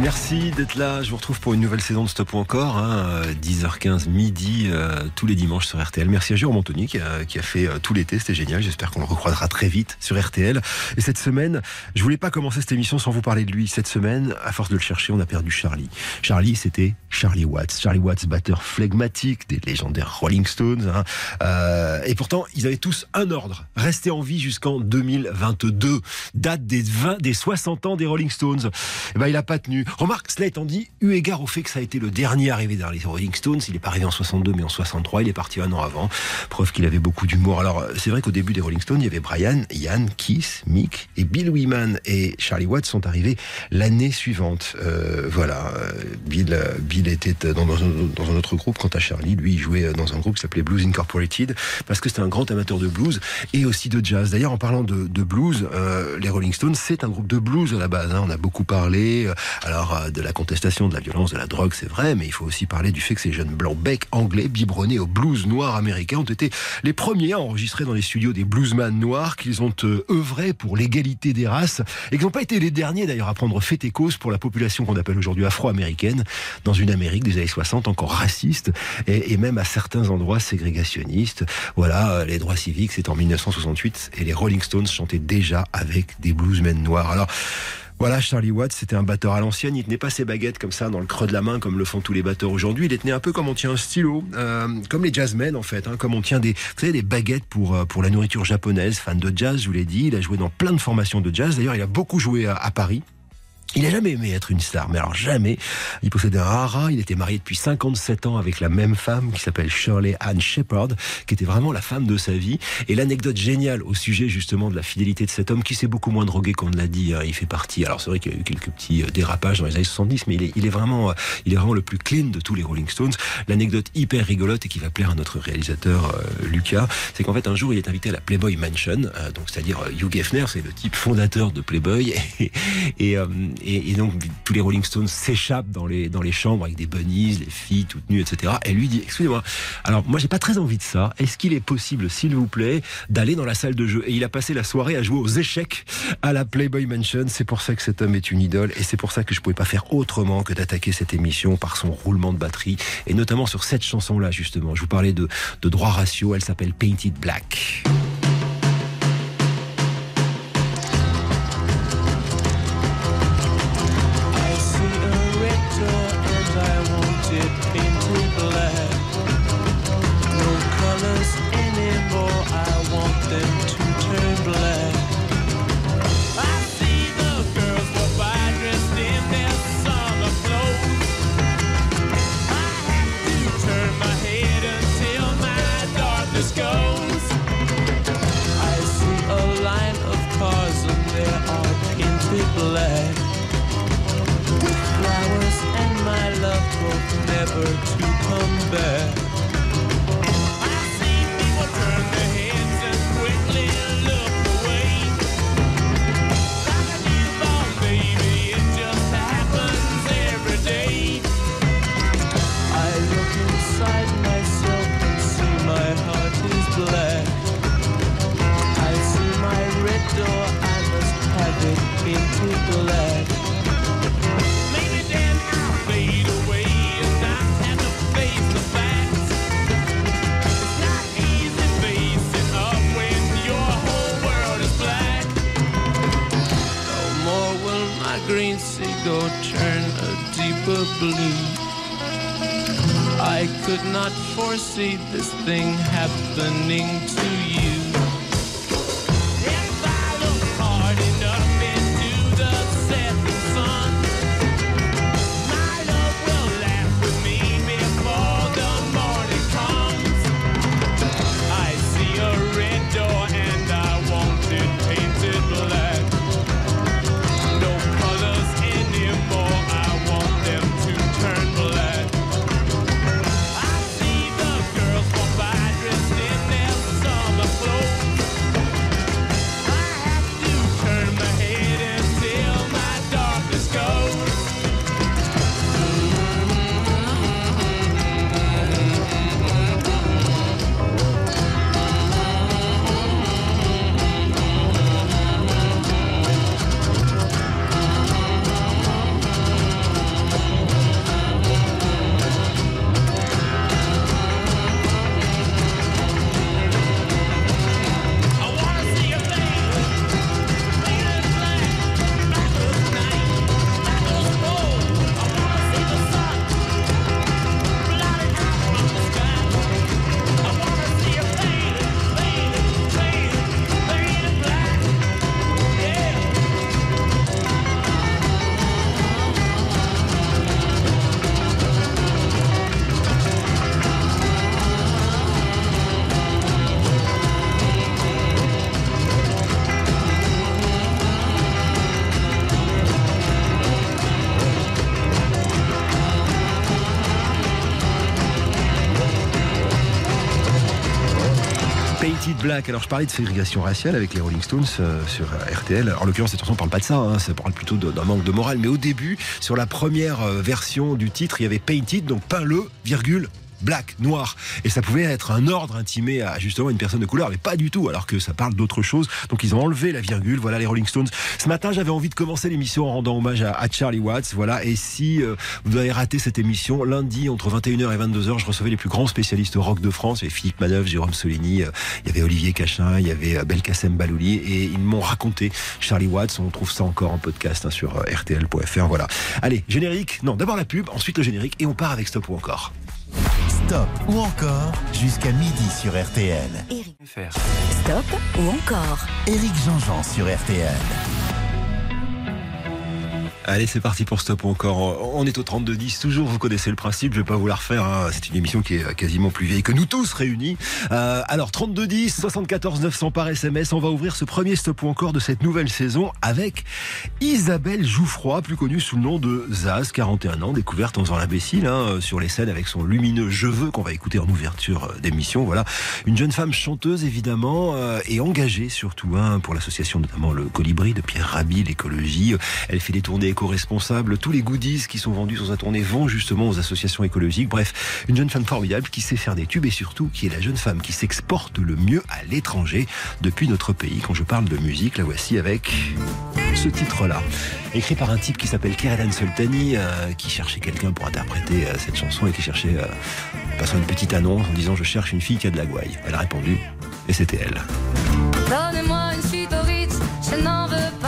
Merci d'être là. Je vous retrouve pour une nouvelle saison de Stop ou encore, hein, 10h15 midi euh, tous les dimanches sur RTL. Merci à Jérôme Anthony qui a, qui a fait euh, tout l'été, c'était génial. J'espère qu'on le recroisera très vite sur RTL. Et cette semaine, je voulais pas commencer cette émission sans vous parler de lui. Cette semaine, à force de le chercher, on a perdu Charlie. Charlie, c'était Charlie Watts. Charlie Watts, batteur flegmatique des légendaires Rolling Stones. Hein. Euh, et pourtant, ils avaient tous un ordre rester en vie jusqu'en 2022, date des 20, des 60 ans des Rolling Stones. Et ben, il a pas tenu. Remarque, cela étant dit, eu égard au fait que ça a été le dernier arrivé dans les Rolling Stones, il est pas arrivé en 62 mais en 63, il est parti un an avant. Preuve qu'il avait beaucoup d'humour. Alors, c'est vrai qu'au début des Rolling Stones, il y avait Brian, Ian, Keith, Mick et Bill Wyman et Charlie Watts sont arrivés l'année suivante. Euh, voilà, euh, Bill, euh, Bill était dans, dans, un autre groupe. Quant à Charlie, lui, il jouait dans un groupe qui s'appelait Blues Incorporated parce que c'était un grand amateur de blues et aussi de jazz. D'ailleurs, en parlant de, blues, euh, les Rolling Stones, c'est un groupe de blues à la base. Hein. On a beaucoup parlé. Alors de la contestation, de la violence, de la drogue, c'est vrai, mais il faut aussi parler du fait que ces jeunes blancs becs anglais biberonnés au blues noir américain ont été les premiers à enregistrer dans les studios des bluesman noirs, qu'ils ont euh, œuvré pour l'égalité des races et qu'ils n'ont pas été les derniers d'ailleurs à prendre fait et cause pour la population qu'on appelle aujourd'hui afro-américaine dans une Amérique des années 60 encore raciste et, et même à certains endroits ségrégationniste. Voilà, euh, les droits civiques, c'est en 1968 et les Rolling Stones chantaient déjà avec des bluesmen noirs. Alors, voilà, Charlie Watts, c'était un batteur à l'ancienne. Il tenait pas ses baguettes comme ça dans le creux de la main comme le font tous les batteurs aujourd'hui. Il les tenait un peu comme on tient un stylo, euh, comme les jazzmen en fait, hein, comme on tient des, vous savez, des baguettes pour euh, pour la nourriture japonaise. Fan de jazz, je vous l'ai dit. Il a joué dans plein de formations de jazz. D'ailleurs, il a beaucoup joué à, à Paris. Il n'a jamais aimé être une star, mais alors jamais. Il possédait un hara, il était marié depuis 57 ans avec la même femme qui s'appelle Shirley Ann Shepard, qui était vraiment la femme de sa vie. Et l'anecdote géniale au sujet justement de la fidélité de cet homme, qui s'est beaucoup moins drogué qu'on l'a dit, hein, il fait partie. Alors c'est vrai qu'il y a eu quelques petits euh, dérapages dans les années 70, mais il est, vraiment, euh, il est vraiment le plus clean de tous les Rolling Stones. L'anecdote hyper rigolote et qui va plaire à notre réalisateur euh, Lucas, c'est qu'en fait un jour il est invité à la Playboy Mansion, donc c'est-à-dire Hugh Hefner, c'est le type fondateur de Playboy, et, et, donc tous les Rolling Stones s'échappent dans les, dans les chambres avec des bunnies, les filles toutes nues, etc. Et lui dit, excusez-moi, alors moi j'ai pas très envie de ça. Est-ce qu'il est possible, s'il vous plaît, d'aller dans la salle de jeu? Et il a passé la soirée à jouer aux échecs à la Playboy Mansion. C'est pour ça que cet homme est une idole et c'est pour ça que je pouvais pas faire autrement que d'attaquer cette émission par son roulement de batterie et notamment sur cette chanson-là justement. Je vous parlais de, de droit ratio, elle s'appelle Painted Black. Foresee this thing happening Alors je parlais de ségrégation raciale avec les Rolling Stones euh, sur euh, RTL. En l'occurrence, cette chanson ne parle pas de ça, hein, ça parle plutôt d'un manque de morale. Mais au début, sur la première euh, version du titre, il y avait Painted, donc peint le, virgule, black, noir. Et ça pouvait être un ordre intimé à justement une personne de couleur, mais pas du tout, alors que ça parle d'autre chose. Donc ils ont enlevé la virgule, voilà les Rolling Stones. Ce matin, j'avais envie de commencer l'émission en rendant hommage à, à Charlie Watts, voilà. Et si euh, vous avez raté cette émission, lundi, entre 21h et 22h, je recevais les plus grands spécialistes rock de France. Il y avait Philippe Manœuvre, Jérôme Solini, euh, il y avait Olivier Cachin, il y avait euh, Belkacem Balouli, et ils m'ont raconté Charlie Watts. On trouve ça encore en podcast hein, sur euh, rtl.fr, voilà. Allez, générique. Non, d'abord la pub, ensuite le générique, et on part avec Stop ou encore. Stop ou encore jusqu'à midi sur RTL. Eric. Stop ou encore Éric Jean-Jean sur RTL. Allez, c'est parti pour Stop ou encore. On est au 32-10, toujours, vous connaissez le principe, je vais pas vous la refaire. hein. C'est une émission qui est quasiment plus vieille que nous tous réunis. Euh, alors, 32-10, 74 900 par SMS, on va ouvrir ce premier Stop ou encore de cette nouvelle saison avec Isabelle Jouffroy, plus connue sous le nom de Zaz, 41 ans, découverte en faisant l'imbécile hein, sur les scènes avec son lumineux Je qu'on va écouter en ouverture euh, d'émission. Voilà, une jeune femme chanteuse évidemment euh, et engagée surtout hein, pour l'association notamment le Colibri de Pierre Rabhi, l'écologie. Elle fait des tournées éco-responsables. Tous les goodies qui sont vendus sur sa tournée vont justement aux associations écologiques. Bref, une jeune femme formidable qui sait faire des tubes et surtout qui est la jeune femme qui s'exporte le mieux à l'étranger depuis notre pays. Quand je parle de musique, la voici avec ce titre-là, écrit par un type qui s'appelle Kerelan Soltani, euh, qui cherchait quelqu'un pour interpréter euh, cette chanson et qui cherchait, euh, passant une petite annonce en disant je cherche une fille qui a de la gouaille. Elle a répondu et c'était elle. Donnez-moi une suite je n'en veux pas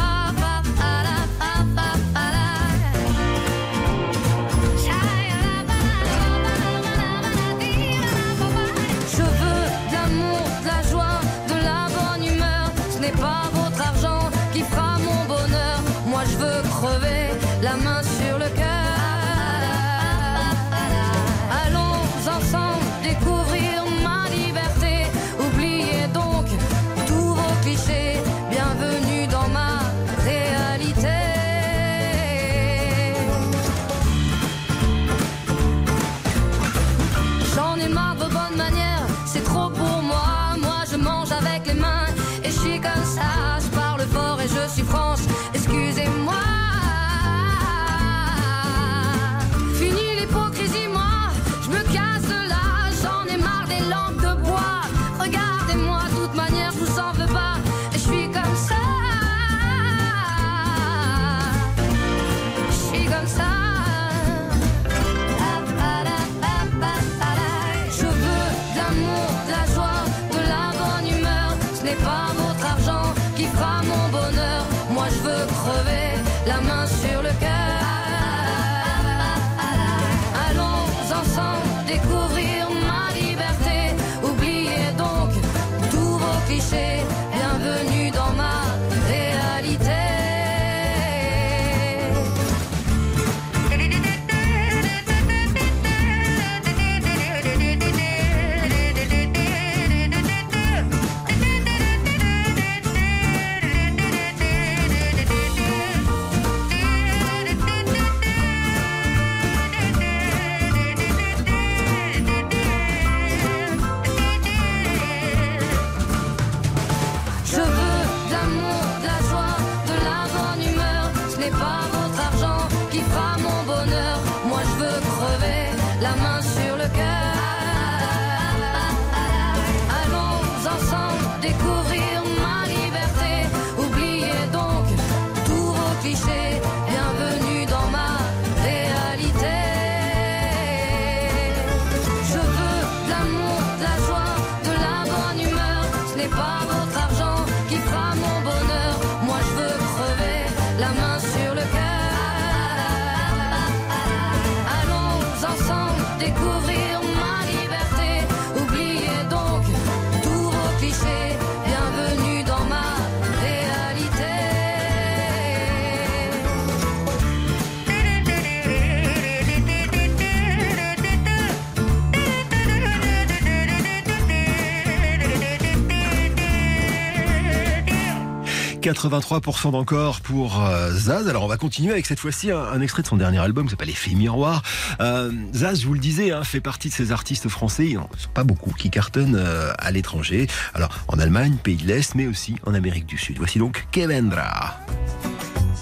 83% d'encore pour euh, Zaz. Alors on va continuer avec cette fois-ci un, extrait de son dernier album qui s'appelle Effet Miroir. Euh, Zaz, vous le disais, hein, fait partie de ces artistes français, il n'y en a pas beaucoup, qui cartonnent euh, à l'étranger. Alors en Allemagne, pays de l'Est, mais aussi en Amérique du Sud. Voici donc Kevendra.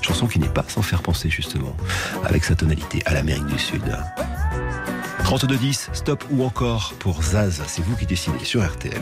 Chanson qui n'est pas sans faire penser justement, avec sa tonalité, à l'Amérique du Sud. 32-10, stop ou encore pour Zaz, c'est vous qui décidez sur RTL.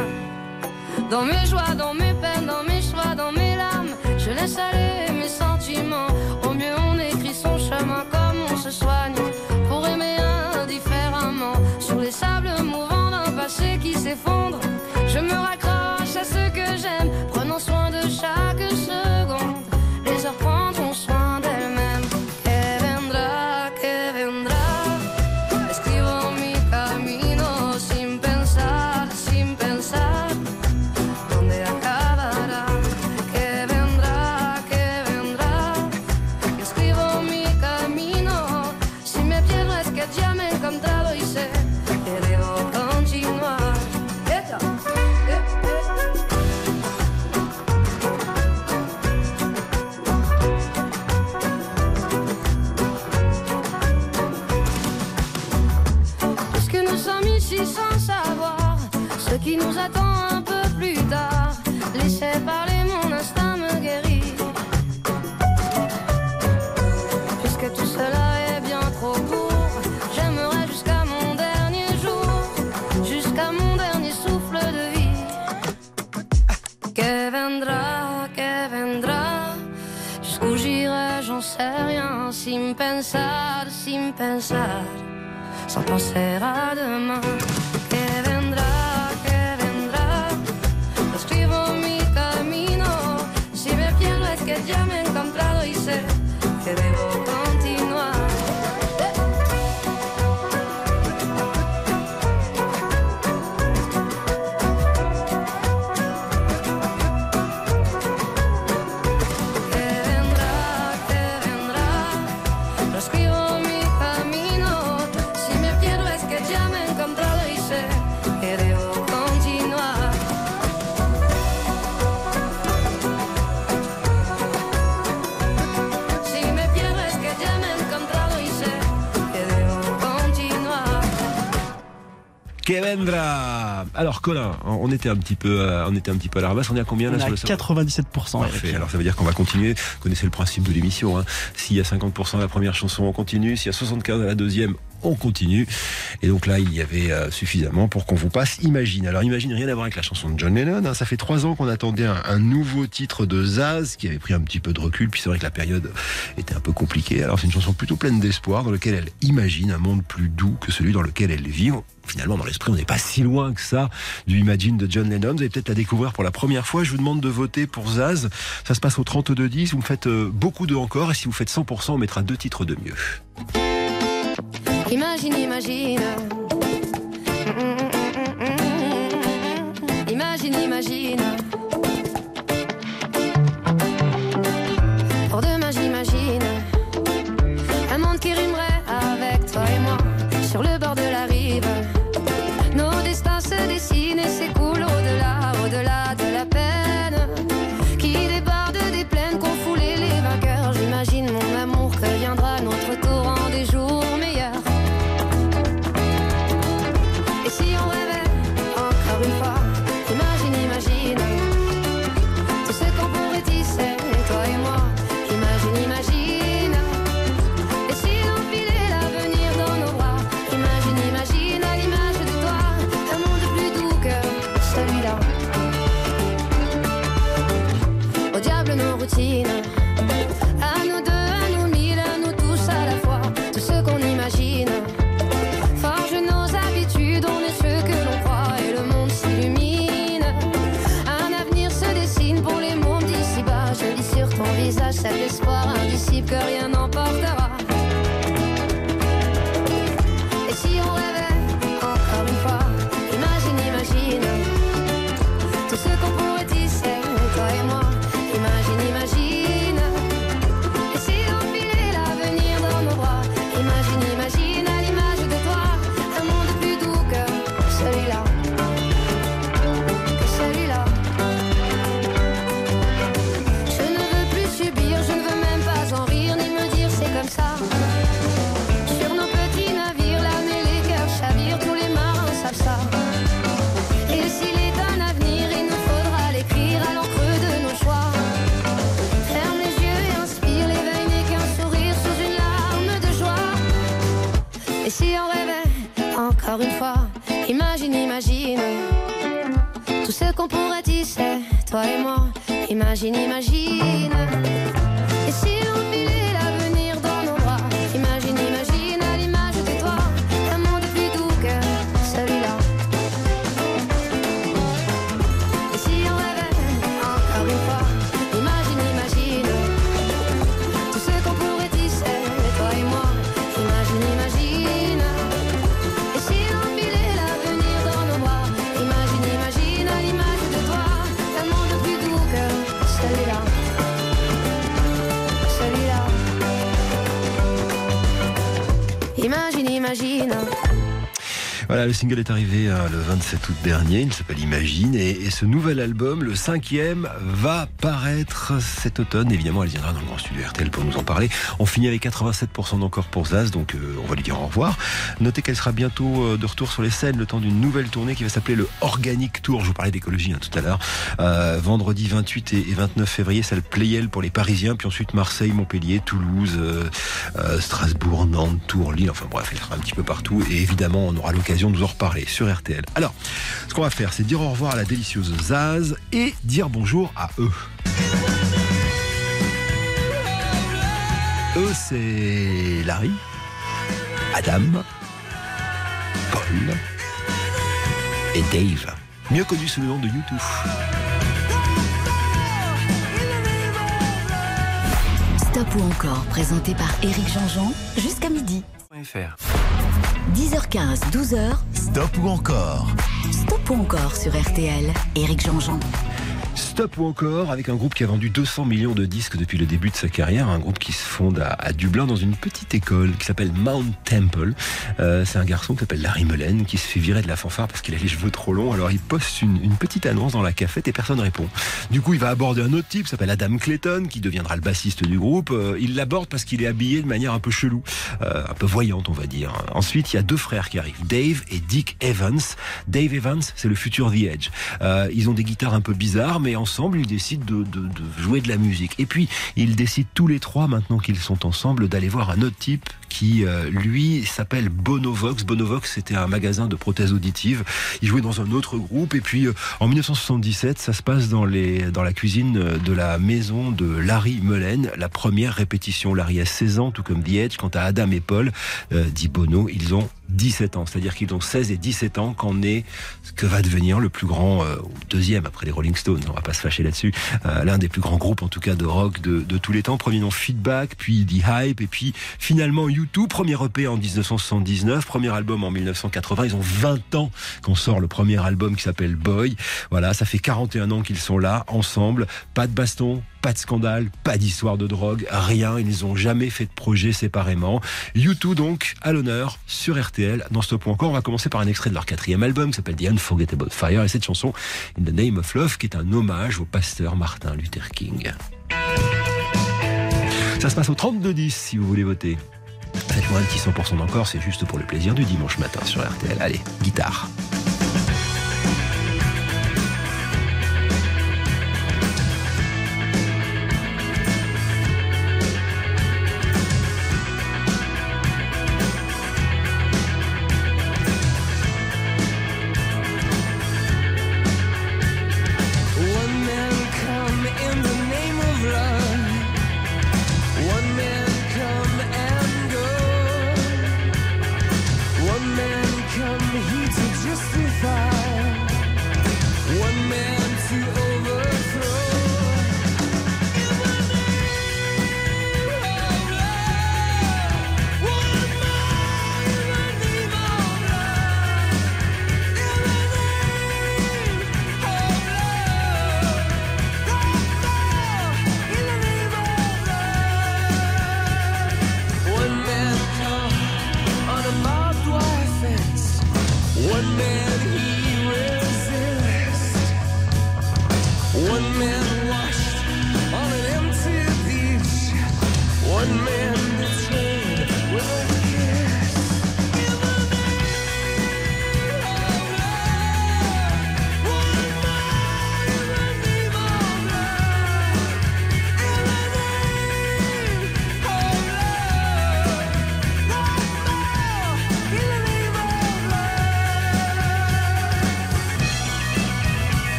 Dans mes joies, dans mes peines, dans mes choix, dans mes larmes, je laisse aller mes sentiments. Au mieux, on écrit son chemin comme on se soigne Alors Colin, on était un petit peu, euh, on était un petit peu à la ramasse. On est à combien là On est sur à le 97%. Parfait. Alors ça veut dire qu'on va continuer. Vous connaissez le principe de l'émission. Hein. S'il y a 50% à la première chanson, on continue. S'il y a 75 à la deuxième, on continue. Et donc là, il y avait euh, suffisamment pour qu'on vous passe Imagine. Alors Imagine, rien à voir avec la chanson de John Lennon. hein. Ça fait trois ans qu'on attendait un, nouveau titre de Zaz qui avait pris un petit peu de recul. Puis c'est vrai que la période était un peu compliquée. Alors c'est une chanson plutôt pleine d'espoir dans laquelle elle imagine un monde plus doux que celui dans lequel elle vit. Finalement, dans l'esprit, on n'est pas si loin que ça du Imagine de John Lennon. Vous allez peut-être la découvrir pour la première fois. Je vous demande de voter pour Zaz. Ça se passe au 32-10. Vous me faites euh, beaucoup de encore. Et si vous faites 100%, on mettra deux titres de mieux. Imagine, imagine. Toi et moi. Imagine, imagine. Le single est arrivé euh, le 27 août dernier, il s'appelle Imagine, et, et ce nouvel album, le cinquième, va paraître cet automne. Évidemment, elle viendra dans le grand studio RTL pour nous en parler. On finit avec 87% d'encore pour Zaz, donc euh, on va lui dire au revoir. Notez qu'elle sera bientôt euh, de retour sur les scènes, le temps d'une nouvelle tournée qui va s'appeler le Organic Tour. Je vous parlais d'écologie hein, tout à l'heure. Vendredi 28 et, et 29 février, c'est le Playel pour les Parisiens, puis ensuite Marseille, Montpellier, Toulouse, Strasbourg, Nantes, Tours, Lille, enfin bref, elle sera un petit peu partout, et évidemment, on aura l'occasion de nous en reparler sur RTL. Alors, ce qu'on va faire, c'est dire au revoir à la délicieuse Zaz et dire bonjour à eux. Eux, c'est Larry, Adam, Paul et Dave, mieux connu sous le nom de YouTube. Stop ou encore, présenté par Éric Jean-Jean, jusqu'à midi. .fr. 10h15, 12h, Stop ou encore? Stop ou encore sur RTL. Éric Jean-Jean. Stop ou encore avec un groupe qui a vendu 200 millions de disques depuis le début de sa carrière, un groupe qui se fonde à, Dublin dans une petite école qui s'appelle Mount Temple. Euh, c'est un garçon qui s'appelle Larry Mullen qui se fait virer de la fanfare parce qu'il a les cheveux trop longs. Alors il poste une, petite annonce dans la cafette et personne répond. Du coup il va aborder un autre type s'appelle Adam Clayton qui deviendra le bassiste du groupe. Euh, il l'aborde parce qu'il est habillé de manière un peu chelou, euh, un peu voyante on va dire. Ensuite il y a deux frères qui arrivent, Dave et Dick Evans. Dave Evans c'est le futur The Edge. Euh, ils ont des guitares un peu bizarres mais ensemble ils décident de, de, de jouer de la musique. Et puis ils décident tous les trois maintenant qu'ils sont ensemble d'aller voir un autre type qui euh, lui s'appelle Bonovox. Bonovox c'était un magasin de prothèses auditives. Il jouait dans un autre groupe et puis euh, en 1977 ça se passe dans les dans la cuisine euh, de la maison de Larry Mullen, la première répétition. Larry a 16 ans tout comme The Edge. Quant à Adam et Paul, dit Bono, ils ont 17 ans, c'est-à-dire qu'ils ont 16 et 17 ans quand est ce que va devenir le plus grand, deuxième après les Rolling Stones, on va pas se fâcher là-dessus, euh, l'un des plus grands groupes en tout cas de rock de, tous les temps, premier nom Feedback, puis The Hype, et puis finalement U2, premier EP en 1979, premier album en 1980, ils ont 20 ans qu'on sort le premier album qui s'appelle Boy, voilà, ça fait 41 ans qu'ils sont là, ensemble, pas de baston, pas de scandale, pas d'histoire de drogue, rien. Ils n'ont jamais fait de projet séparément. U2 donc à l'honneur sur RTL dans ce point encore. On va commencer par un extrait de leur quatrième album qui s'appelle The Unforgettable Fire et cette chanson In the Name of Love qui est un hommage au pasteur Martin Luther King. Ça se passe au 32-10 si vous voulez voter. Faites-moi un petit 100% d'encore, c'est juste pour le plaisir du dimanche matin sur RTL. Allez, guitare.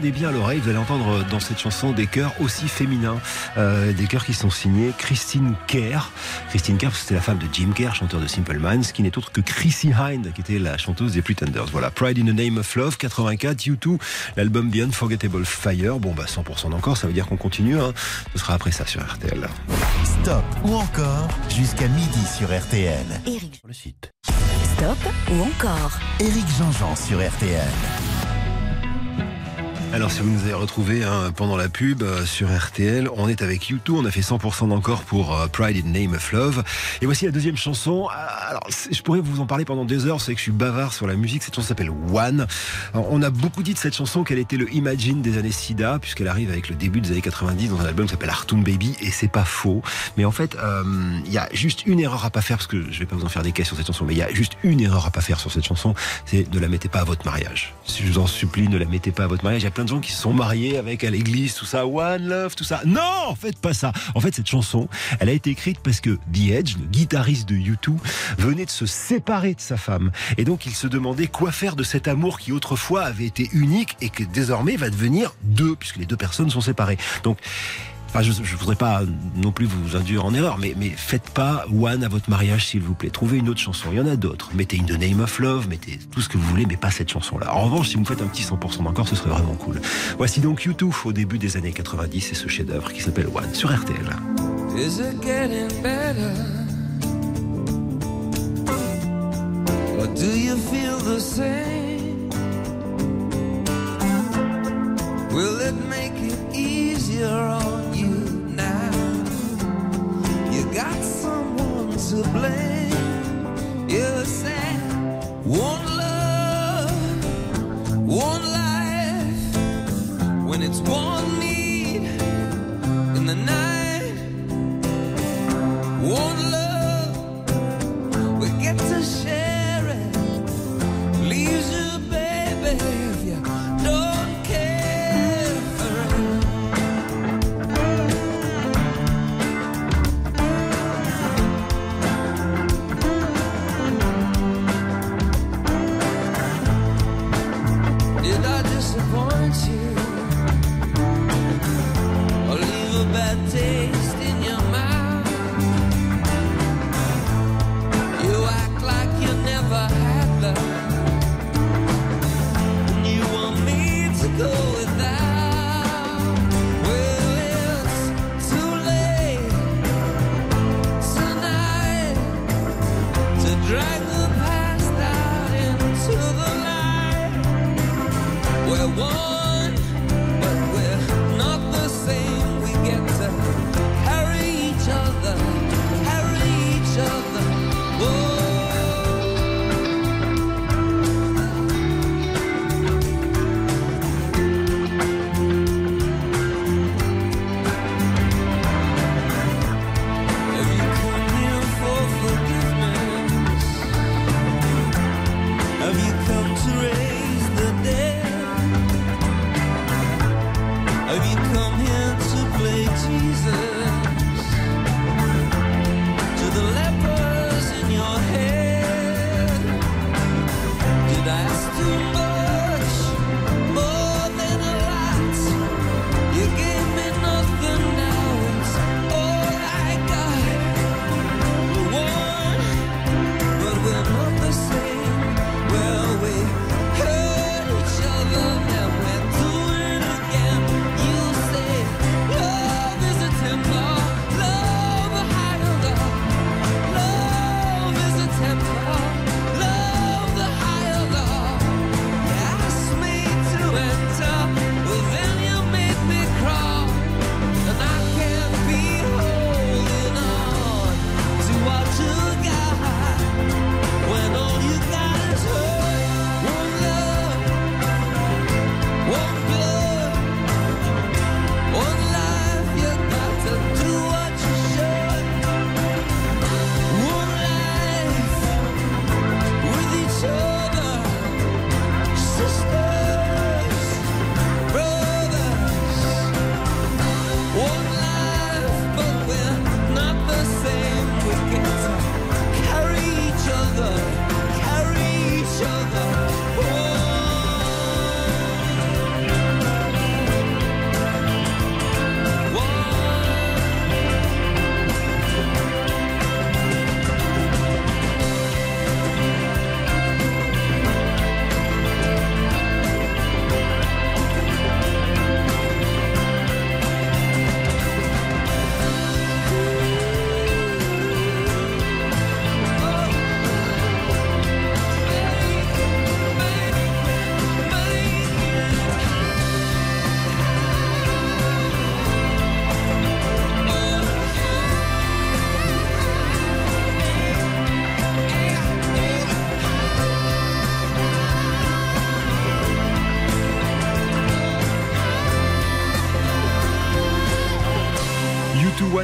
Tendez bien l'oreille, vous allez entendre dans cette chanson des chœurs aussi féminins, euh, des chœurs qui sont signés Christine Kerr. Christine Kerr, c'était la femme de Jim Kerr, chanteur de Simple Minds, qui n'est autre que Chrissy Hind, qui était la chanteuse des Pretenders. Voilà, Pride in the Name of Love, 84, U2, l'album The Unforgettable Fire. Bon, bah 100% encore, ça veut dire qu'on continue. Hein. Ce sera après ça sur RTL. Stop ou encore jusqu'à midi sur RTL. Sur le site. stop ou encore Éric Jean-Jean sur RTL. Alors si vous nous avez retrouvés hein, pendant la pub euh, sur RTL, on est avec U2, on a fait 100% d'encore pour euh, Pride in Name of Love. Et voici la deuxième chanson. Ah, Alors je pourrais vous en parler pendant des heures, c'est que je suis bavard sur la musique. Cette chanson s'appelle One. On a beaucoup dit de cette chanson qu'elle était le Imagine des années SIDA, puisqu'elle arrive avec le début des années 90 dans un album qui s'appelle Artoon Baby, et c'est pas faux. Mais en fait, euh, il y a juste une erreur à pas faire, parce que je vais pas vous en faire des caisses sur cette chanson, mais il y a juste une erreur à pas faire sur cette chanson, c'est ne la mettez pas à votre mariage. Je vous en supplie, ne la mettez pas à votre mariage. Plein de gens qui se sont mariés avec à l'église, tout ça, One Love, tout ça. Non, faites pas ça. En fait, cette chanson, elle a été écrite parce que The Edge, le guitariste de U2, venait de se séparer de sa femme. Et donc, il se demandait quoi faire de cet amour qui autrefois avait été unique et que désormais va devenir deux, puisque les deux personnes sont séparées. Donc, Je ne voudrais pas non plus vous induire en erreur, mais, mais faites pas One à votre mariage, s'il vous plaît. Trouvez une autre chanson. Il y en a d'autres. Mettez In the Name of Love, mettez tout ce que vous voulez, mais pas cette chanson-là. En revanche, si vous me faites un petit 100% d'encore, ce serait vraiment cool. Voici donc U2 au début des années 90 et ce chef-d'œuvre qui s'appelle One sur RTL. Is it getting better? Or do you feel the same? Will it make it on you now? You got someone to blame. You said one love, one life. When it's one need in the night. One love,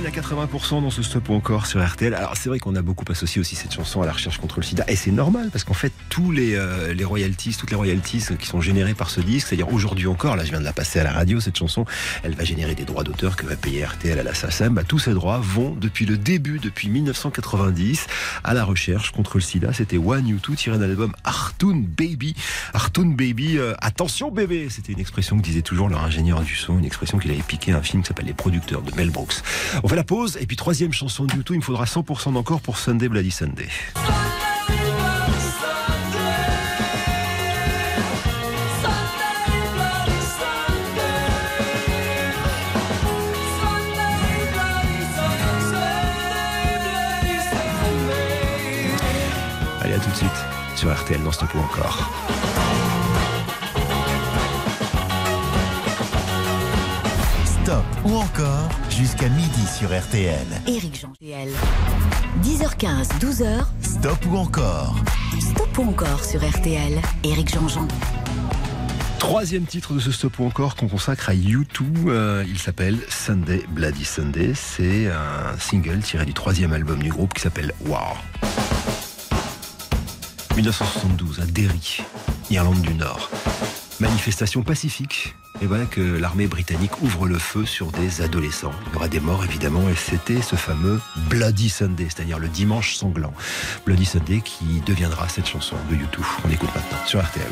80% dans ce stop encore sur RTL. Alors c'est vrai qu'on a beaucoup associé aussi cette chanson à la recherche contre le sida. Et c'est normal parce qu'en fait tous les, euh, les royalties, toutes les royalties qui sont générées par ce disque, c'est-à-dire aujourd'hui encore, là je viens de la passer à la radio cette chanson, elle va générer des droits d'auteur que va payer RTL à la SACEM. Bah, tous ces droits vont depuis le début, depuis 1990, à la recherche contre le sida. C'était One You Two tiré d'un album Artoon Baby. Artoon Baby, euh, attention bébé C'était une expression que disait toujours leur ingénieur du son, une expression qu'il avait piqué à un film qui s'appelle Les Producteurs de Mel Brooks. On fait la pause et puis troisième chanson de YouTube, il me faudra 100% d'encore pour Sunday Bloody Sunday. Allez, à tout de suite sur RTL dans Stop ou encore. Stop ou encore jusqu'à midi sur RTL. Éric Jean. 10h15, 12h. Stop ou encore? Stop ou encore sur RTL. Éric Jean-Jean. Troisième titre de ce stop ou encore qu'on consacre à U2. Euh, il s'appelle Sunday Bloody Sunday. C'est un single tiré du troisième album du groupe qui s'appelle Wow. 1972 à Derry, Irlande du Nord. Manifestation pacifique. Et voilà que l'armée britannique ouvre le feu sur des adolescents. Il y aura des morts évidemment et c'était ce fameux Bloody Sunday, c'est-à-dire le dimanche sanglant. Bloody Sunday qui deviendra cette chanson de U2. On écoute maintenant sur RTL.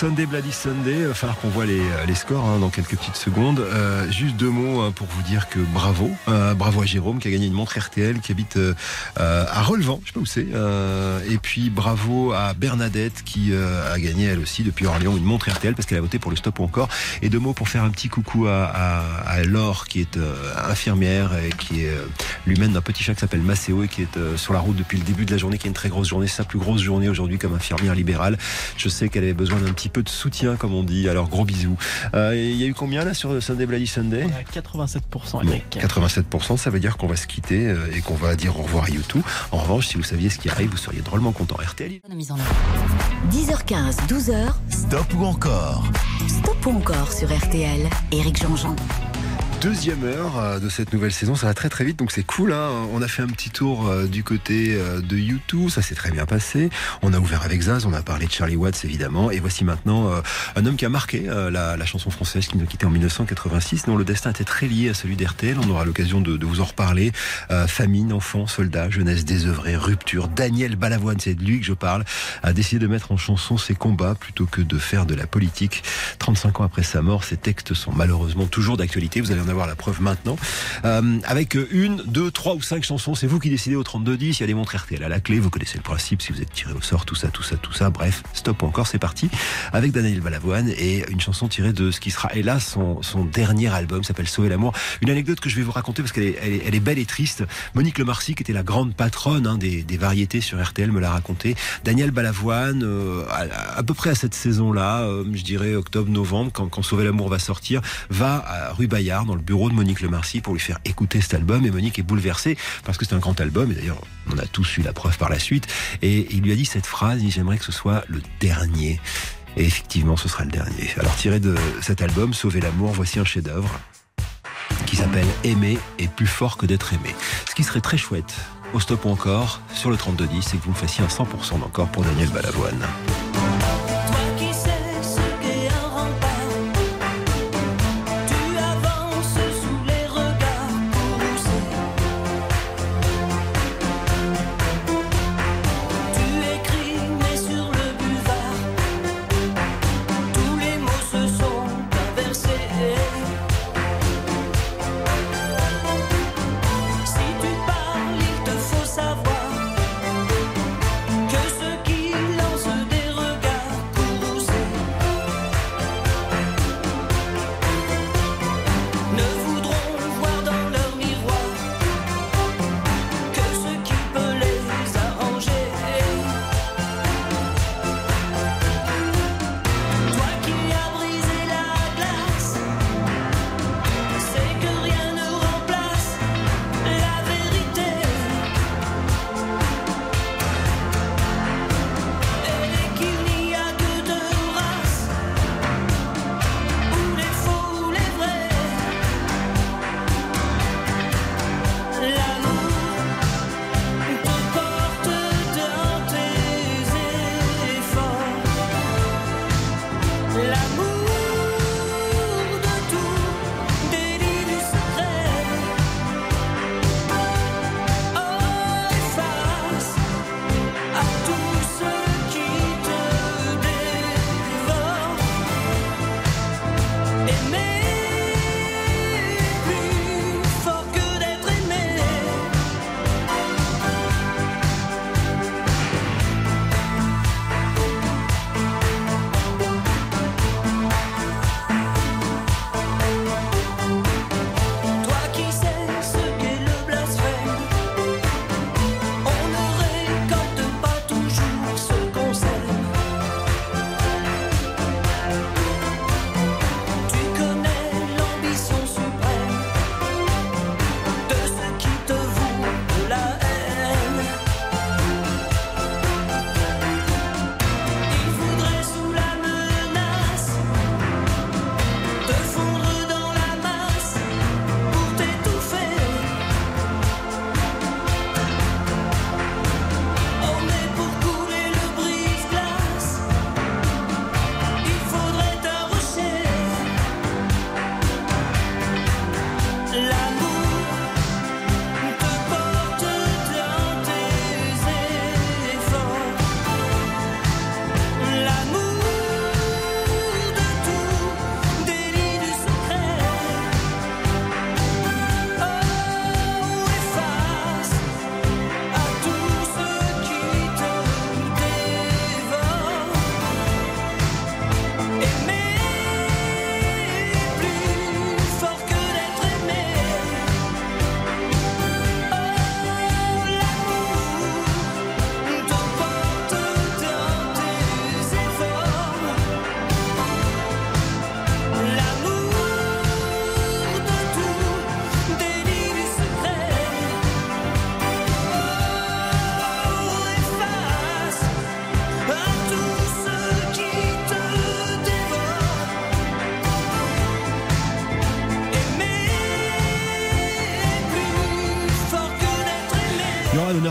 Sunday Bloody Sunday. Il va falloir qu'on voit les, les scores hein, dans quelques petites secondes. Euh, juste deux mots hein, pour vous dire que bravo. Euh, bravo à Jérôme qui a gagné une montre RTL, qui habite euh, à Relevant, je sais pas où c'est. Euh, et puis bravo à Bernadette qui euh, a gagné elle aussi depuis Orléans une montre RTL parce qu'elle a voté pour le stop ou encore. Et deux mots pour faire un petit coucou à, à, Laure qui est euh, infirmière et qui est euh, l'humaine d'un petit chat qui s'appelle Maceo et qui est euh, sur la route depuis le début de la journée, qui est une très grosse journée, sa plus grosse journée aujourd'hui comme infirmière libérale. Je sais qu'elle avait besoin d'un petit peu de soutien, comme on dit. Alors gros bisous. Euh, Il y a eu combien là sur Sunday Bloody Sunday On est à 87% Bon, Eric. 87%, ça veut dire qu'on va se quitter euh, et qu'on va dire au revoir à YouTube. En revanche, si vous saviez ce qui arrive, vous seriez drôlement content. RTL. La mise en œuvre. 10h15, 12h, Stop ou encore stop ou encore sur RTL. Éric Jean-Jean. Deuxième heure euh, de cette nouvelle saison, ça va très très vite, donc c'est cool. Hein on a fait un petit tour euh, du côté euh, de YouTube, ça s'est très bien passé. On a ouvert avec Zaz, on a parlé de Charlie Watts évidemment, et voici maintenant un homme qui a marqué la, chanson française qui nous a quitté en 1986, dont le destin était très lié à celui d'RTL. On aura l'occasion de, vous en reparler. Euh, famine, enfants, soldats, jeunesse désœuvrée, rupture. Daniel Balavoine, c'est de lui que je parle, a décidé de mettre en chanson ses combats plutôt que de faire de la politique. 35 ans après sa mort, ses textes sont malheureusement toujours d'actualité. Vous allez avoir la preuve maintenant. Euh, avec une, deux, trois ou cinq chansons, c'est vous qui décidez au 3210. Il y a des montres RTL à la clé. Vous connaissez le principe si vous êtes tiré au sort, tout ça, tout ça, tout ça. Bref, stop encore, c'est parti. Avec Daniel Balavoine et une chanson tirée de ce qui sera, hélas, son, son dernier album, s'appelle Sauver l'amour. Une anecdote que je vais vous raconter parce qu'elle est, elle est, elle est belle et triste. Monique Lemarcy, qui était la grande patronne hein, des, des variétés sur RTL, me l'a raconté. Daniel Balavoine, euh, à, peu près à cette saison-là, euh, je dirais octobre-novembre, quand, quand Sauver l'amour va sortir, va à rue Bayard, dans le bureau de Monique Lemarcy, pour lui faire écouter cet album. Et Monique est bouleversée parce que c'est un grand album. Et d'ailleurs, on a tous eu la preuve par la suite. Et il lui a dit cette phrase, j'aimerais que ce soit le dernier. Et effectivement, ce sera le dernier. Alors, tiré de cet album, Sauver l'amour, voici un chef-d'œuvre qui s'appelle Aimer est plus fort que d'être aimé. Ce qui serait très chouette au stop encore sur le 3210, c'est que vous me fassiez un 100% d'encore pour Daniel Balavoine.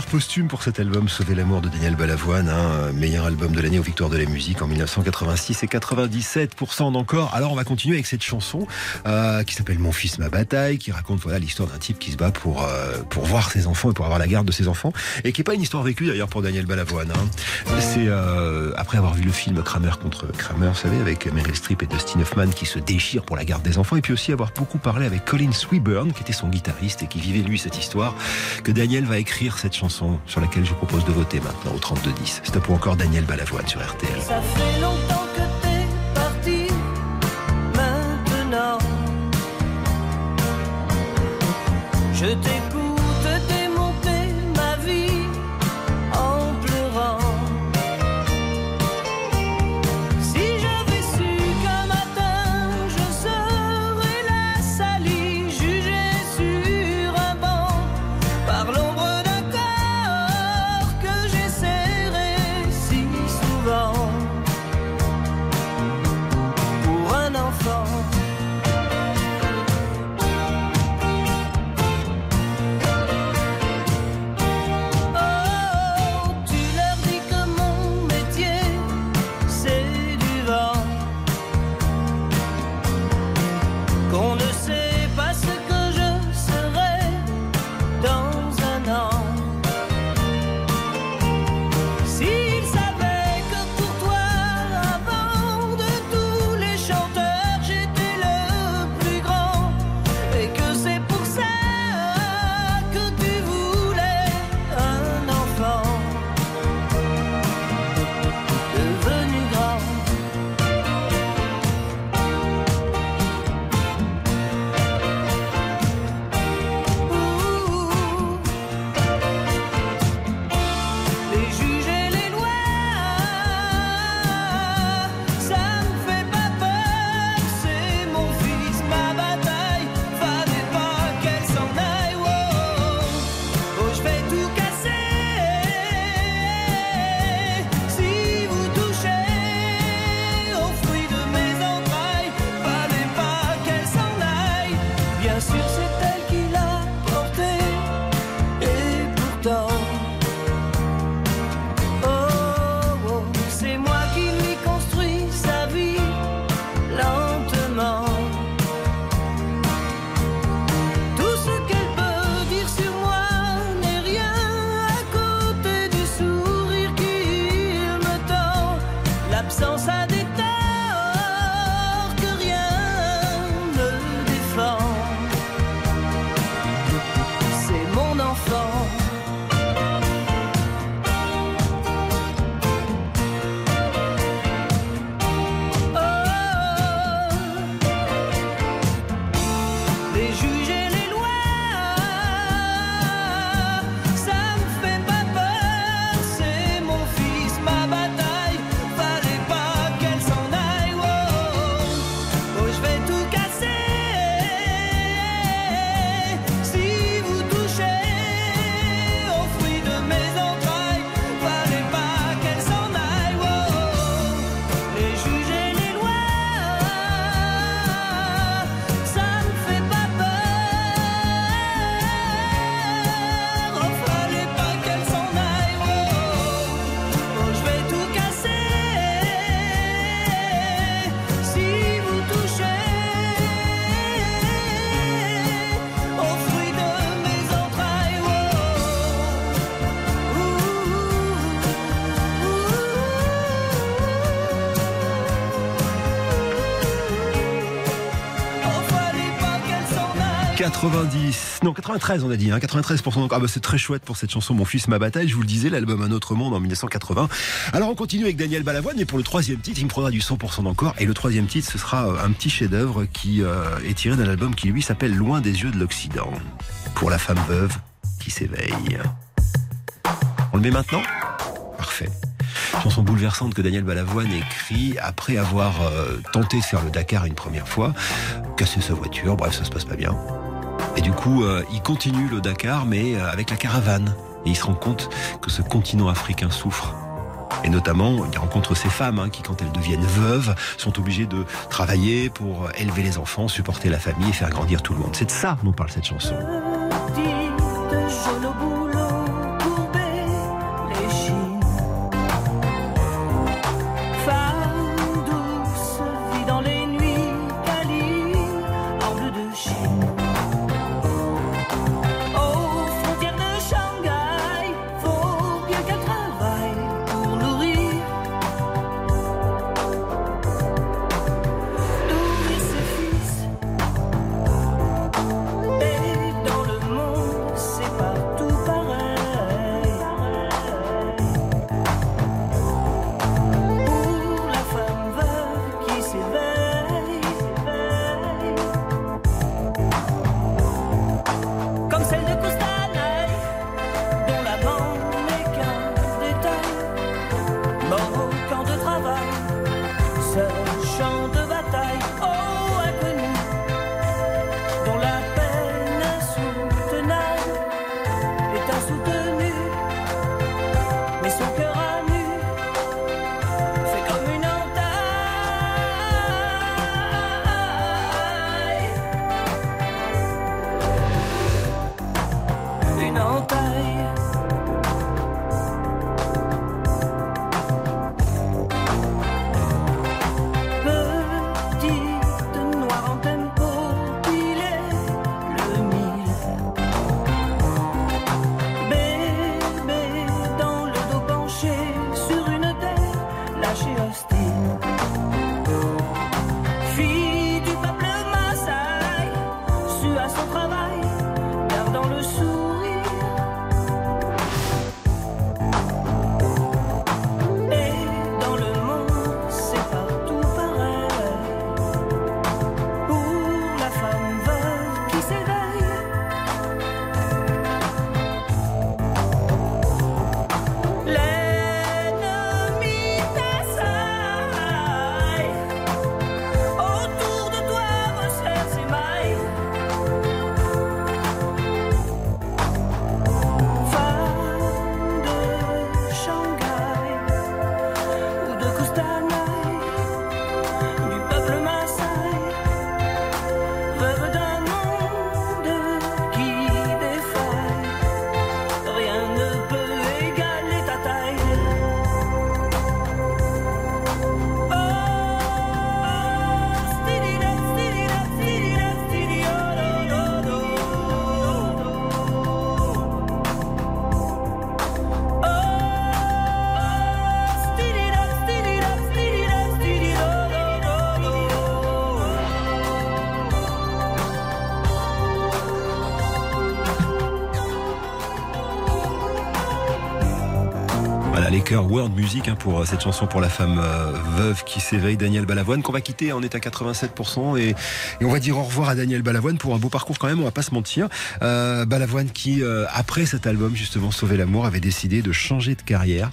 Posthume pour cet album Sauver l'amour de Daniel Balavoine, hein, meilleur album de l'année aux Victoires de la musique en 1986 et 97% d'encore. Alors on va continuer avec cette chanson euh, qui s'appelle Mon fils ma bataille, qui raconte voilà l'histoire d'un type qui se bat pour euh, pour voir ses enfants et pour avoir la garde de ses enfants, et qui est pas une histoire vécue d'ailleurs pour Daniel Balavoine. Hein. C'est euh, après avoir vu le film Kramer contre Kramer, vous savez, avec Meryl Streep et Dustin Hoffman qui se déchirent pour la garde des enfants, et puis aussi avoir beaucoup parlé avec Colin Sweburn, qui était son guitariste et qui vivait lui cette histoire, que Daniel va écrire cette chanson sur laquelle je vous propose de voter maintenant au 32-10. Stop ou encore Daniel Balavoine sur RTL. 90, non 93 on a dit, hein, 93% encore. Ah bah c'est très chouette pour cette chanson Mon fils ma bataille. Je vous le disais, l'album Un autre monde en 1980. Alors on continue avec Daniel Balavoine, mais pour le troisième titre, il me faudra du 100% d'encore. Et le troisième titre, ce sera euh, un petit chef-d'œuvre qui euh, est tiré d'un album qui lui s'appelle Loin des yeux de l'Occident. Pour la femme veuve qui s'éveille. On le met maintenant? Parfait. Chanson bouleversante que Daniel Balavoine écrit après avoir euh, tenté de faire le Dakar une première fois, cassé sa voiture, bref, ça se passe pas bien. Et du coup, euh, il continue le Dakar, mais euh, avec la caravane. Et il se rend compte que ce continent africain souffre. Et notamment, il rencontre ces femmes hein, qui, quand elles deviennent veuves, sont obligées de travailler pour élever les enfants, supporter la famille et faire grandir tout le monde. C'est de ça dont parle cette chanson. Les chœurs World Music hein, pour euh, cette chanson pour la femme euh, veuve qui s'éveille, Daniel Balavoine, qu'on va quitter. On est à 87% et, on va dire au revoir à Daniel Balavoine pour un beau parcours quand même, on va pas se mentir. Euh, Balavoine qui, après cet album justement Sauver l'amour, avait décidé de changer de carrière.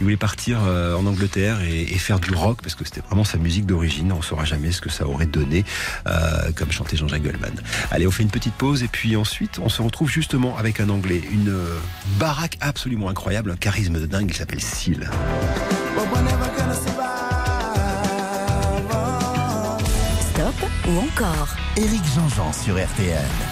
Il voulait partir euh, en Angleterre et, et faire du rock parce que c'était vraiment sa musique d'origine. On saura jamais ce que ça aurait donné, euh, comme chantait Jean-Jacques Goldman. Allez, on fait une petite pause et puis ensuite on se retrouve justement avec un Anglais, une euh, baraque absolument incroyable, un charisme de dingue. Il s'appelle Seal. Stop ou encore? Éric Jean-Jean sur RTL.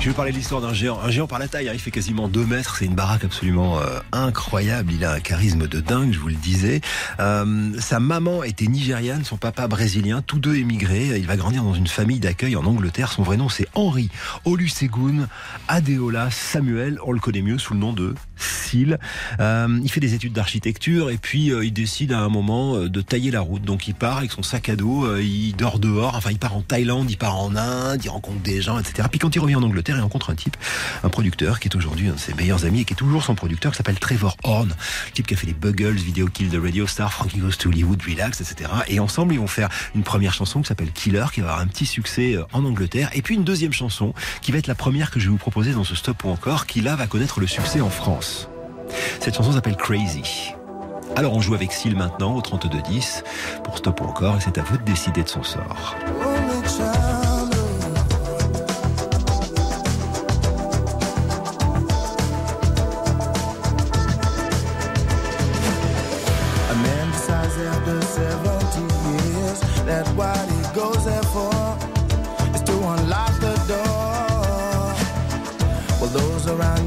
Je vais parler de l'histoire d'un géant. Un géant par la taille, hein, il fait quasiment 2 mètres. C'est une baraque absolument euh, incroyable. Il a un charisme de dingue, je vous le disais. Euh, sa maman était nigériane, son papa brésilien, tous deux émigrés. Il va grandir dans une famille d'accueil en Angleterre. Son vrai nom, c'est Henri Olusegun Adeola Samuel. On le connaît mieux sous le nom de Seal. Euh, il fait des études d'architecture et puis euh, il décide à un moment de tailler la route. Donc il part avec son sac à dos, il dort dehors. Enfin, il part en Thaïlande, il part en Inde, il rencontre des gens, etc. Puis quand il revient en Angleterre, il rencontre un type, un producteur qui est aujourd'hui un de ses meilleurs amis et qui est toujours son producteur, qui s'appelle Trevor Horn, type qui a fait les Buggles, Video Kill the Radio Star, Frankie Goes to Hollywood, Relax, etc. Et ensemble, ils vont faire une première chanson qui s'appelle Killer, qui va avoir un petit succès euh, en Angleterre, et puis une deuxième chanson qui va être la première que je vais vous proposer dans ce stop ou encore, qui là va connaître le succès en France. Cette chanson s'appelle Crazy. Alors on joue avec Seal maintenant au 32-10 pour stop ou encore, et c'est à vous de décider de son sort. That what he goes there for is to unlock the door. While those around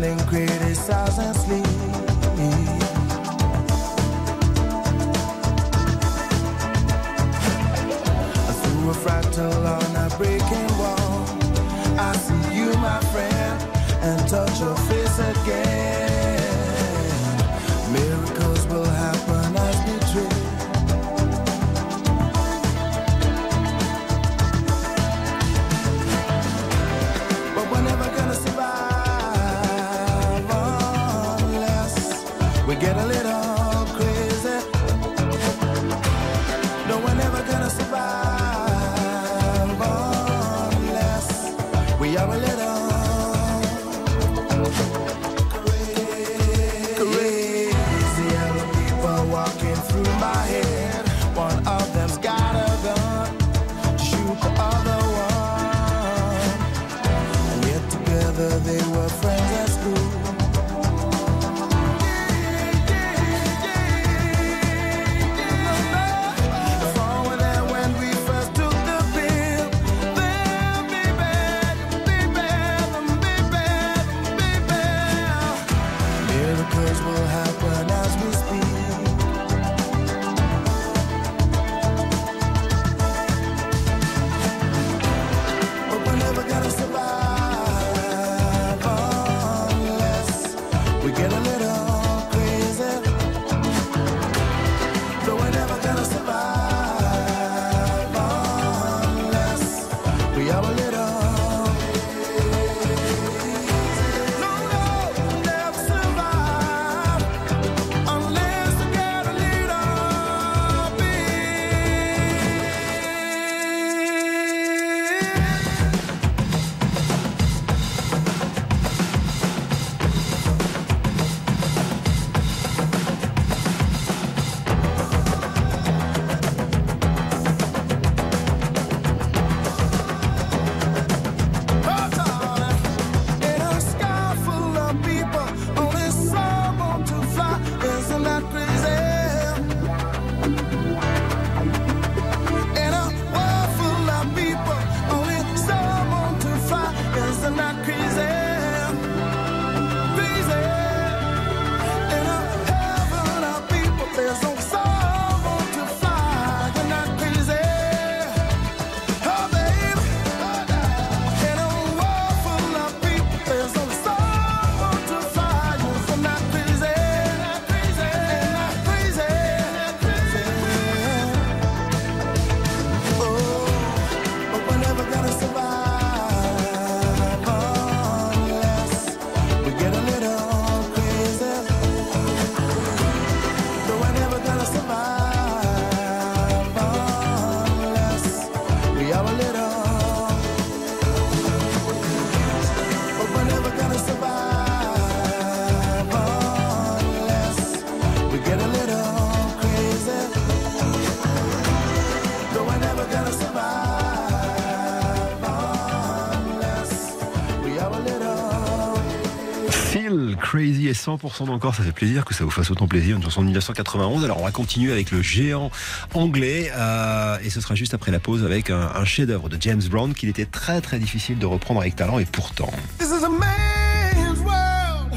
100% d'encore, ça fait plaisir que ça vous fasse autant plaisir. Une chanson de 1991. Alors on va continuer avec le géant anglais euh, et ce sera juste après la pause avec un, un chef-d'œuvre de James Brown qu'il était très très difficile de reprendre avec talent et pourtant. This is a man's world.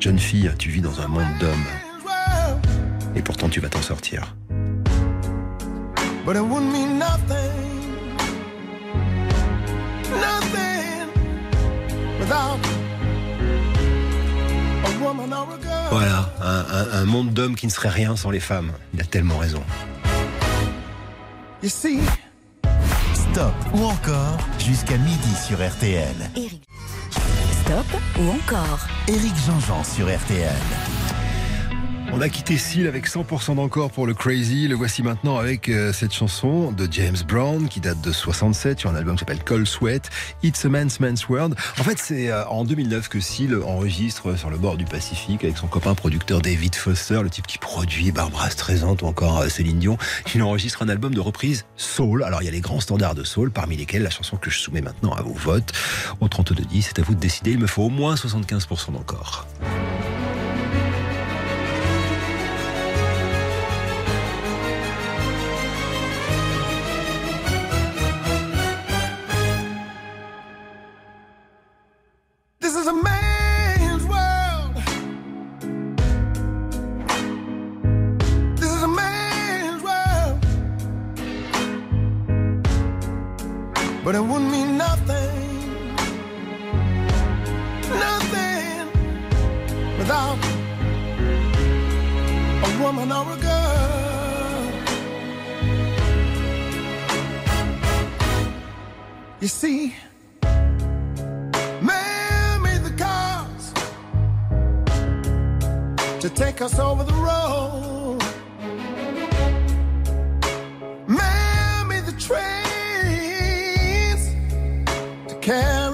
Jeune fille, tu vis dans un monde d'hommes et pourtant tu vas t'en sortir. But it wouldn't mean nothing. Nothing without Voilà, un, un- un monde d'hommes qui ne serait rien sans les femmes. Il a tellement raison. You see, Stop ou encore jusqu'à midi sur RTL. Eric. Stop ou encore Éric Jean-Jean sur RTL. On a quitté Seal avec 100% d'encore pour le Crazy. Le voici maintenant avec euh, cette chanson de James Brown qui date de 67 sur un album qui s'appelle Cold Sweat. It's a Man's Man's World. En fait, c'est euh, en 2009 que Seal enregistre sur le bord du Pacifique avec son copain producteur David Foster, le type qui produit Barbara Streisand ou encore euh, Céline Dion. Il enregistre un album de reprise soul. Alors, il y a les grands standards de soul, parmi lesquels la chanson que je soumets maintenant à vos votes au 32-10. C'est à vous de décider. Il me faut au moins 75% d'encore. Without a woman or a girl. You see, man made the cars to take us over the road. Man made the trains to carry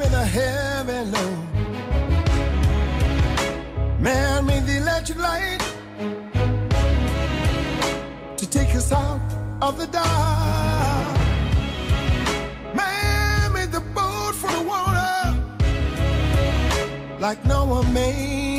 of the dark. Man made the boat for the water like no one made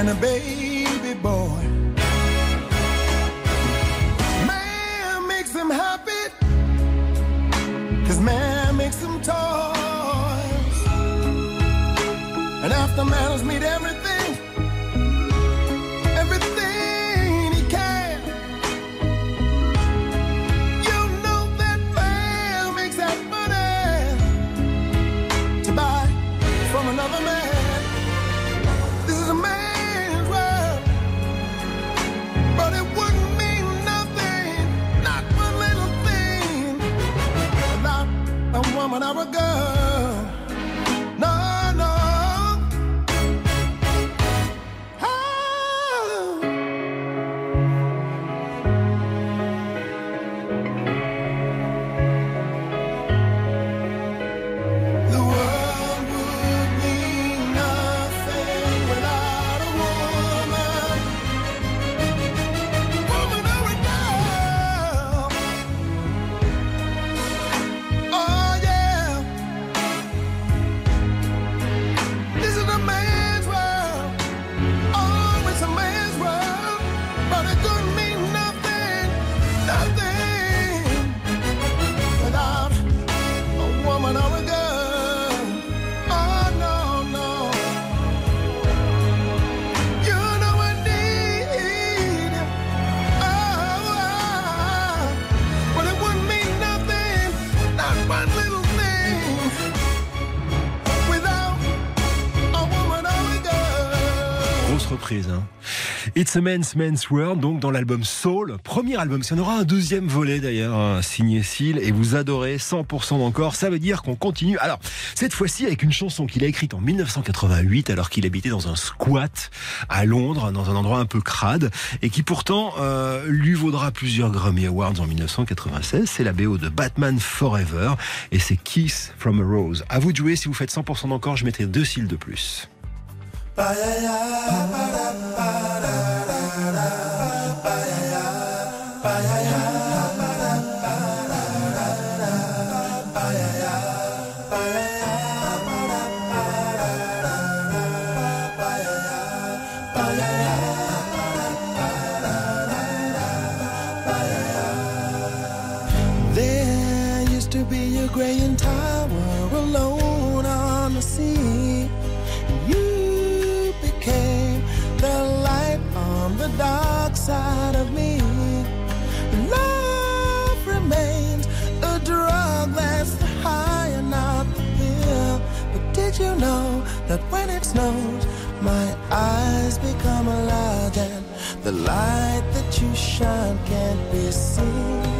and a baby boy. Man makes them happy, cause man makes them toys. And after man has made everything, It's a Man's Man's World, donc dans l'album Soul, premier album. Il y en aura un deuxième volet d'ailleurs, hein, signé Seal, et vous adorez 100% d'encore. Ça veut dire qu'on continue. Alors, cette fois-ci avec une chanson qu'il a écrite en 1988, alors qu'il habitait dans un squat à Londres, dans un endroit un peu crade, et qui pourtant euh, lui vaudra plusieurs Grammy Awards en 1996. C'est la BO de Batman Forever, et c'est Kiss from a Rose. À vous de jouer, si vous faites 100% d'encore, je mettrai deux cils de plus. Ba-da-da, ba-da-ba-da. That when it snows, my eyes become large and the light that you shine can't be seen?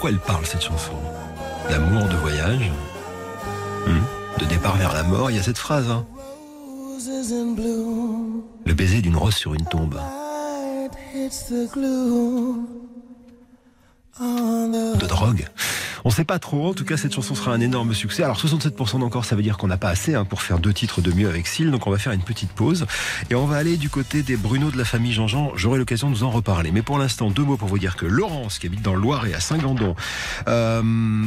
Quoi elle parle cette chanson? D'amour, de voyage? Hmm? De départ vers la mort, il y a cette phrase. hein. Le baiser d'une rose sur une tombe. de drogue? On sait pas trop. En tout cas, cette chanson sera un énorme succès. Alors 67% d'encore, ça veut dire qu'on n'a pas assez hein, pour faire deux titres de mieux avec Syl. Donc on va faire une petite pause et on va aller du côté des Bruno de la famille Jean-Jean. J'aurai l'occasion de vous en reparler. Mais pour l'instant, deux mots pour vous dire que Laurence, qui habite dans le Loiret à Saint-Gandon, euh,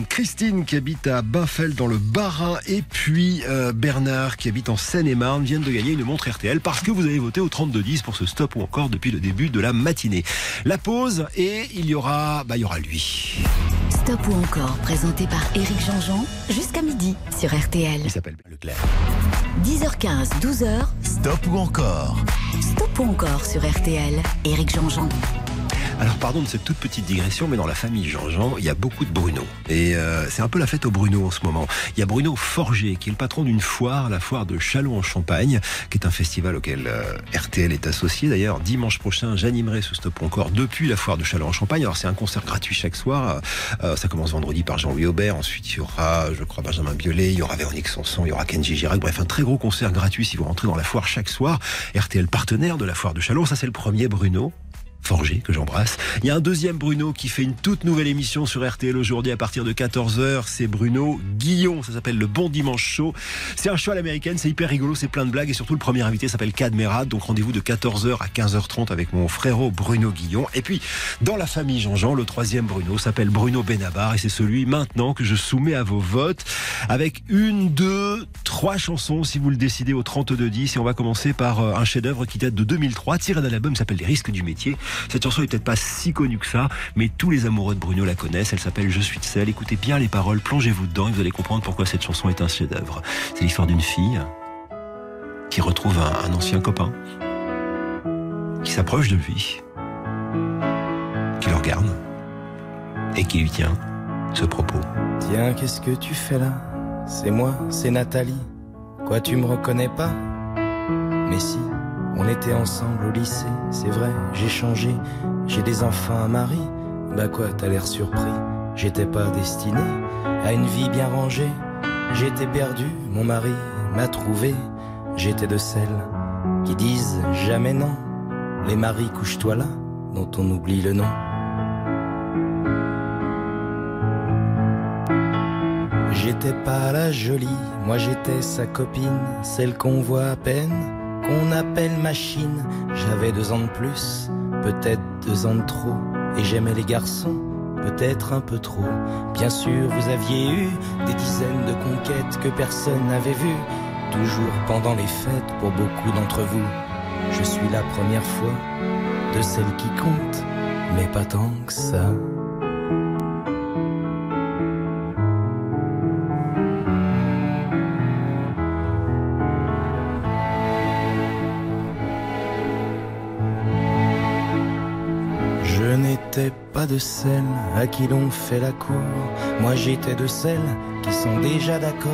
Christine, qui habite à Bainfeld dans le Bas-Rhin, et puis euh, Bernard, qui habite en Seine-et-Marne, viennent de gagner une montre RTL parce que vous avez voté au 3210 pour ce stop ou encore depuis le début de la matinée. La pause et il y aura, bah, il y aura lui. Stop ou encore, présenté par Éric Jean-Jean, jusqu'à midi sur RTL. Il s'appelle Leclerc. 10h15, 12h, Stop ou encore? Stop ou encore sur RTL. Éric Jean-Jean. Alors pardon de cette toute petite digression, mais dans la famille Jean-Jean, il y a beaucoup de Bruno. Et euh, c'est un peu la fête au Bruno en ce moment. Il y a Bruno Forger, qui est le patron d'une foire, la foire de Châlons en Champagne, qui est un festival auquel euh, RTL est associé. D'ailleurs, dimanche prochain, j'animerai ce stop encore depuis la foire de Châlons en Champagne. Alors c'est un concert gratuit chaque soir. Euh, ça commence vendredi par Jean-Louis Aubert. Ensuite, il y aura, je crois, Benjamin Biolay, il y aura Véronique Sanson, il y aura Kenji Girac. Bref, un très gros concert gratuit si vous rentrez dans la foire chaque soir. RTL partenaire de la foire de Châlons. Ça, c'est le premier Bruno. Forger, que j'embrasse. Il y a un deuxième Bruno qui fait une toute nouvelle émission sur RTL aujourd'hui à partir de 14h. C'est Bruno Guillon. Ça s'appelle le Bon Dimanche Show. C'est un show à l'américaine. C'est hyper rigolo. C'est plein de blagues. Et surtout, le premier invité s'appelle Cadmerade. Donc rendez-vous de 14h à 15h30 avec mon frérot Bruno Guillon. Et puis, dans la famille Jean-Jean, le troisième Bruno s'appelle Bruno Benabar. Et c'est celui maintenant que je soumets à vos votes avec une, deux, trois chansons si vous le décidez au 32-10. Et on va commencer par euh, un chef-d'œuvre qui date de 2003, tiré d'un album s'appelle Les risques du métier. Cette chanson est peut-être pas si connue que ça, mais tous les amoureux de Bruno la connaissent. Elle s'appelle Je suis de sel. Écoutez bien les paroles, plongez-vous dedans et vous allez comprendre pourquoi cette chanson est un chef-d'œuvre. C'est l'histoire d'une fille qui retrouve un, un ancien copain, qui s'approche de lui, qui le regarde et qui lui tient ce propos. Tiens, qu'est-ce que tu fais là? C'est moi, c'est Nathalie. Quoi, tu me reconnais pas? Mais si, on était ensemble au lycée, c'est vrai, j'ai changé, j'ai des enfants, un mari. Bah quoi, t'as l'air surpris J'étais pas destiné à une vie bien rangée. J'étais perdu, mon mari m'a trouvé. J'étais de celles qui disent jamais non. Les maris, couche-toi là, dont on oublie le nom. J'étais pas la jolie, moi j'étais sa copine, celle qu'on voit à peine, qu'on appelle machine. J'avais deux ans de plus, peut-être deux ans de trop, et j'aimais les garçons, peut-être un peu trop. Bien sûr, vous aviez eu des dizaines de conquêtes que personne n'avait vues, toujours pendant les fêtes pour beaucoup d'entre vous. Je suis la première fois de celle qui compte, mais pas tant que ça. N'étais pas de celles à qui l'on fait la cour. Moi j'étais de celles qui sont déjà d'accord.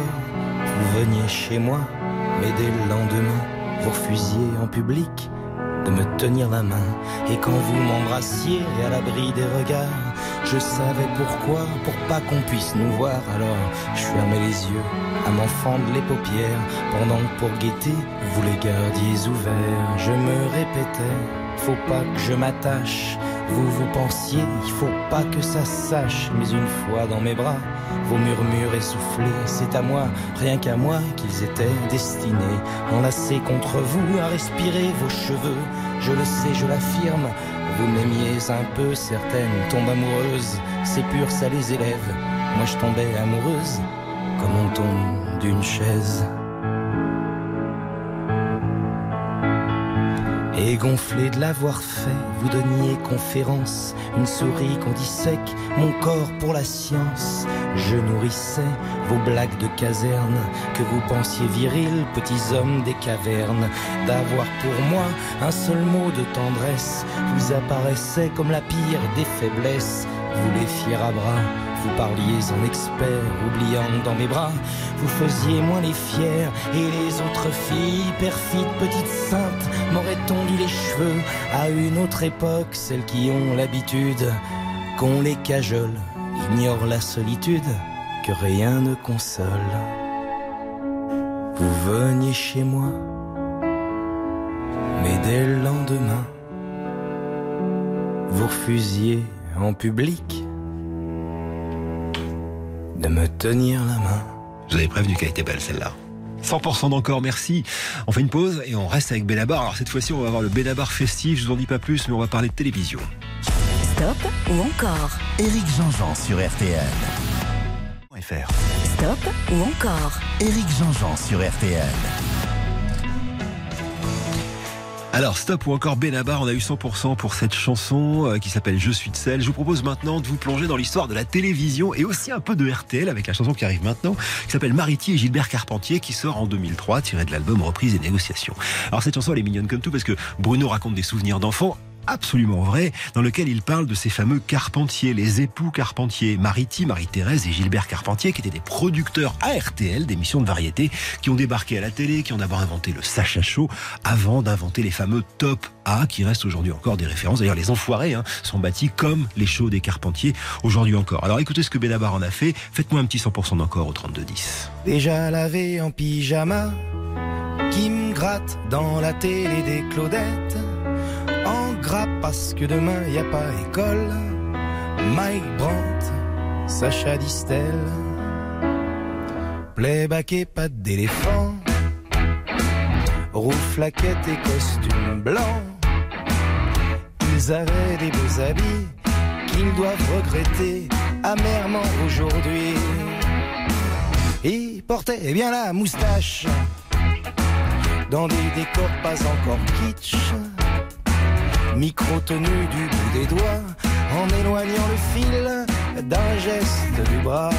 Vous veniez chez moi, mais dès le lendemain, vous refusiez en public de me tenir la main. Et quand vous m'embrassiez à l'abri des regards, je savais pourquoi, pour pas qu'on puisse nous voir. Alors je fermais les yeux à m'en fendre les paupières, pendant que pour guetter, vous les gardiez ouverts. Je me répétais, faut pas que je m'attache. Vous vous pensiez, il faut pas que ça sache, mais une fois dans mes bras, vos murmures essoufflés, c'est à moi, rien qu'à moi, qu'ils étaient destinés, enlacés contre vous, à respirer vos cheveux. Je le sais, je l'affirme, vous m'aimiez un peu, certaines tombent amoureuses, c'est pur, ça les élève. Moi je tombais amoureuse, comme on tombe d'une chaise. Et gonflé de l'avoir fait, vous donniez conférence, une souris qu'on dissèque, mon corps pour la science. Je nourrissais vos blagues de caserne, que vous pensiez virils, petits hommes des cavernes. D'avoir pour moi un seul mot de tendresse, vous apparaissait comme la pire des faiblesses. Vous les fiers à bras, vous parliez en expert, oubliant dans mes bras, vous faisiez moins les fiers, et les autres filles, perfides petites saintes, m'auraient tondu les cheveux. À une autre époque, celles qui ont l'habitude qu'on les cajole, ignorent la solitude, que rien ne console. Vous veniez chez moi, mais dès le lendemain, vous refusiez en public de me tenir la main. Je vous avais prévenu qu'elle était belle celle-là. 100% d'encore, merci. On fait une pause et on reste avec Benabar. Alors cette fois-ci, on va avoir le Benabar festif. Je vous en dis pas plus, mais on va parler de télévision. Stop ou encore Éric Jean-Jean sur RTL. FR. Stop ou encore Éric Jean-Jean sur RTL. Alors, stop ou encore Benabar, on a eu 100% pour cette chanson euh, qui s'appelle Je suis de sel. Je vous propose maintenant de vous plonger dans l'histoire de la télévision et aussi un peu de RTL avec la chanson qui arrive maintenant, qui s'appelle Mariti et Gilbert Carpentier, qui sort en 2003, tirée de l'album Reprise et Négociations. Alors, cette chanson, elle est mignonne comme tout parce que Bruno raconte des souvenirs d'enfants absolument vrai, dans lequel il parle de ces fameux Carpentiers, les époux Carpentier, Mariti, Marie-Thérèse et Gilbert Carpentier, qui étaient des producteurs à RTL d'émissions de variété, qui ont débarqué à la télé, qui ont d'abord inventé le Sacha Show, avant d'inventer les fameux Top A, qui restent aujourd'hui encore des références. D'ailleurs, les Enfoirés hein, sont bâtis comme les shows des Carpentiers, aujourd'hui encore. Alors écoutez ce que Benabar en a fait, faites-moi un petit 100% d'encore au 32-10. Déjà lavé en pyjama, qui me gratte dans la télé des Claudettes. En gras parce que demain y a pas école. Mike Brandt, Sacha Distel. Playback et pas d'éléphant. Rouflaquette et costume blanc. Ils avaient des beaux habits qu'ils doivent regretter amèrement aujourd'hui. Ils portaient bien la moustache dans des décors pas encore kitsch. Micro tenu du bout des doigts en éloignant le fil d'un geste du bras.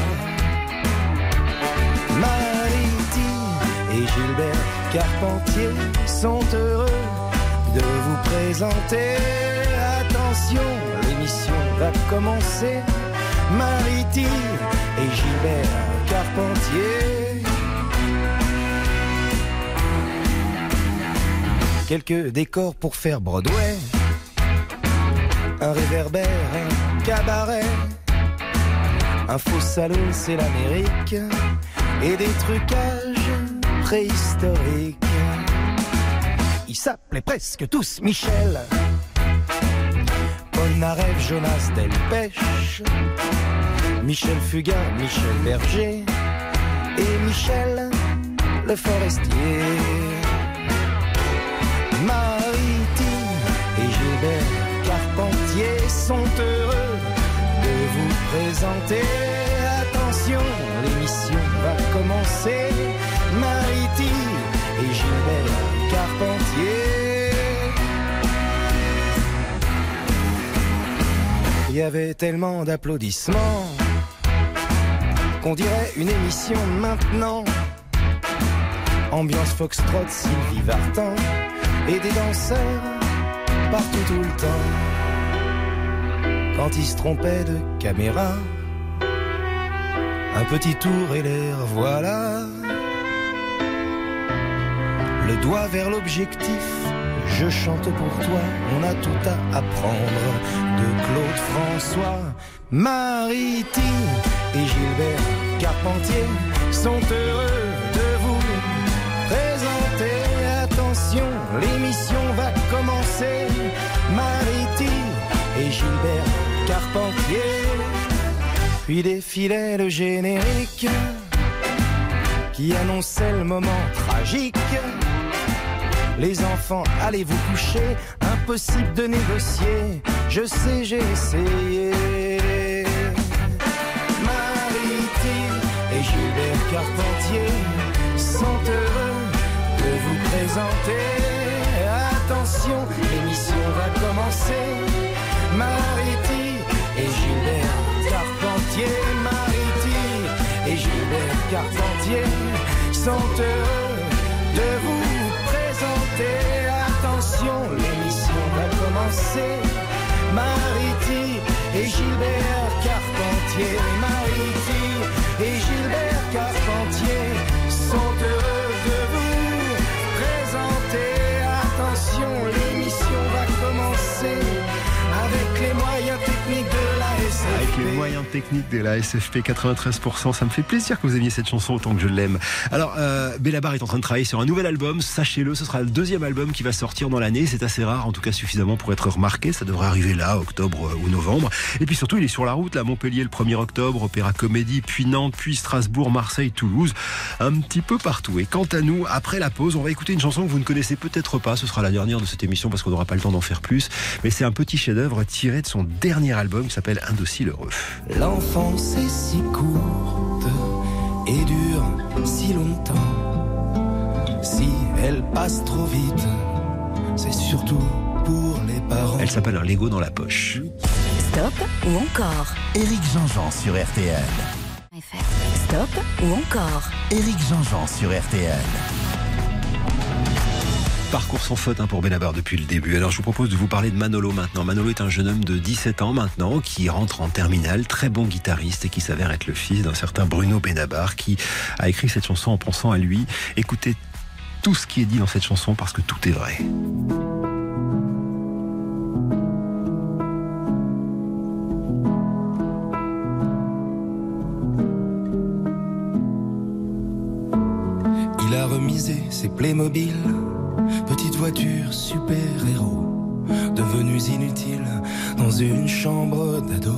Mariti et Gilbert Carpentier sont heureux de vous présenter. Attention, l'émission va commencer. Mariti et Gilbert Carpentier. Quelques décors pour faire Broadway. Un réverbère, un cabaret. Un faux salon, c'est l'Amérique. Et des trucages préhistoriques. Ils s'appelaient presque tous Michel. Paul Narev, Jonas Delpech. Michel Fugain, Michel Berger. Et Michel le Forestier. Sont heureux de vous présenter. Attention, l'émission va commencer. Maritime et Gilbert Carpentier. Il y avait tellement d'applaudissements qu'on dirait une émission maintenant. Ambiance foxtrot, Sylvie Vartan et des danseurs partout tout le temps. Quand ils se trompaient de caméra, un petit tour et l'air, voilà. Le doigt vers l'objectif, je chante pour toi, on a tout à apprendre de Claude François. Mariti et Gilbert Carpentier sont heureux de vous présenter. Attention, l'émission Puis défilait le générique qui annonçait le moment tragique. Les enfants, allez vous coucher, impossible de négocier. Je sais, j'ai essayé. Mariti et Gilbert Carpentier sont heureux de vous présenter. Attention, l'émission va commencer. Carpentier, Mariti et Gilbert Carpentier sont heureux de vous présenter. Attention, l'émission va commencer. Mariti et Gilbert Carpentier, Mariti et Gilbert Carpentier sont heureux de vous présenter. Attention, l'émission va commencer avec les moyens techniques de SFR. Les moyens techniques de la SFP 93%, ça me fait plaisir que vous aimiez cette chanson autant que je l'aime. Alors, euh, Bellabar est en train de travailler sur un nouvel album, sachez-le, ce sera le deuxième album qui va sortir dans l'année, c'est assez rare, en tout cas suffisamment pour être remarqué, ça devrait arriver là, octobre euh, ou novembre. Et puis surtout, il est sur la route, là, Montpellier le 1er octobre, Opéra Comédie, puis Nantes, puis Strasbourg, Marseille, Toulouse, un petit peu partout. Et quant à nous, après la pause, on va écouter une chanson que vous ne connaissez peut-être pas, ce sera la dernière de cette émission parce qu'on n'aura pas le temps d'en faire plus, mais c'est un petit chef-d'œuvre tiré de son dernier album qui s'appelle Heureux. L'enfance est si courte et dure si longtemps. Si elle passe trop vite, c'est surtout pour les parents. Elle s'appelle Un Lego dans la poche. Stop ou encore? Éric Jean-Jean sur RTL. Stop ou encore? Éric Jean-Jean sur RTL. Parcours sans faute hein, pour Benabar depuis le début. Alors je vous propose de vous parler de Manolo maintenant. Manolo est un jeune homme de 17 ans maintenant qui rentre en terminale, très bon guitariste et qui s'avère être le fils d'un certain Bruno Benabar qui a écrit cette chanson en pensant à lui. Écoutez tout ce qui est dit dans cette chanson parce que tout est vrai. Il a remisé ses Playmobil, petite voiture super-héros, devenus inutiles dans une chambre d'ado.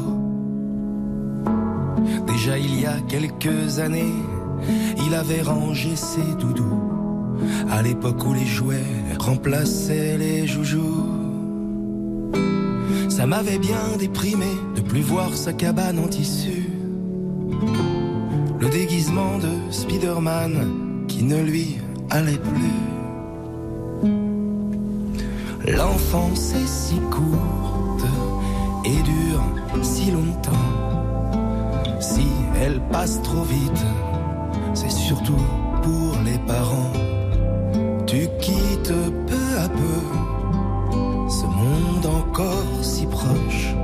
Déjà il y a quelques années, il avait rangé ses doudous, à l'époque où les jouets remplaçaient les joujoux. Ça m'avait bien déprimé de plus voir sa cabane en tissu. Le déguisement de Spider-Man qui ne lui allait plus. L'enfance est si courte et dure si longtemps. Si elle passe trop vite, c'est surtout pour les parents. Tu quittes peu à peu ce monde encore si proche.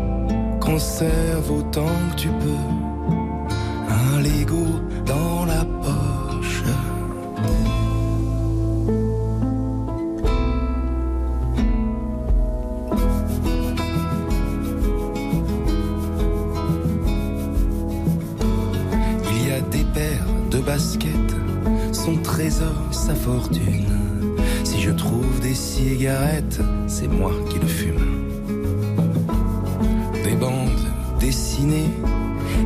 Conserve autant que tu peux un Lego Si je trouve des cigarettes, c'est moi qui le fume. Des bandes dessinées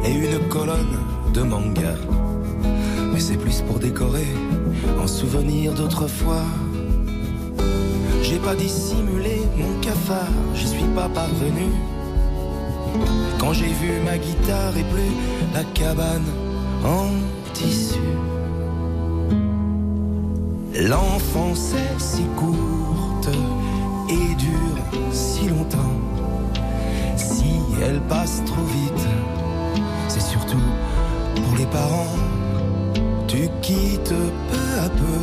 et une colonne de manga. Mais c'est plus pour décorer, en souvenir d'autrefois. J'ai pas dissimulé mon cafard, j'y suis pas parvenu. Quand j'ai vu ma guitare et plus la cabane en tissu. L'enfance est si courte et dure si longtemps. Si elle passe trop vite, c'est surtout pour les parents. Tu quittes peu à peu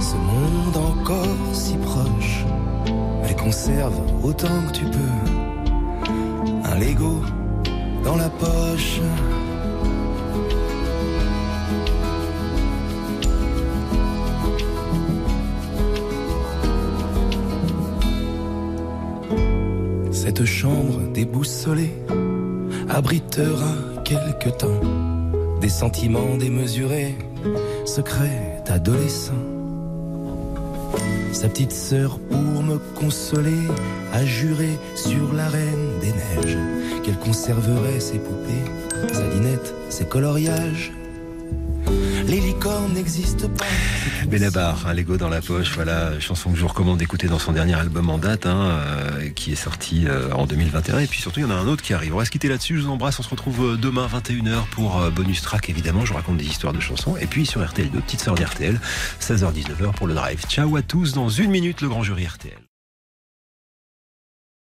ce monde encore si proche, mais conserve autant que tu peux un Lego dans la poche. Abritera quelque temps des sentiments démesurés, secrets d'adolescent. Sa petite sœur, pour me consoler, a juré sur la reine des neiges qu'elle conserverait ses poupées, sa dinette, ses coloriages. Les licornes n'existent pas. Benabar, un Lego dans la poche, voilà, chanson que je vous recommande d'écouter dans son dernier album en date, hein, euh, qui est sorti euh, en 2021. Et puis surtout, il y en a un autre qui arrive. On va se quitter là-dessus, je vous embrasse, on se retrouve euh, demain 21h pour euh, bonus track, évidemment, je vous raconte des histoires de chansons. Et puis sur RTL, deux petites sœurs d'RTL, 16h-19h pour le drive. Ciao à tous, dans une minute, le grand jury RTL.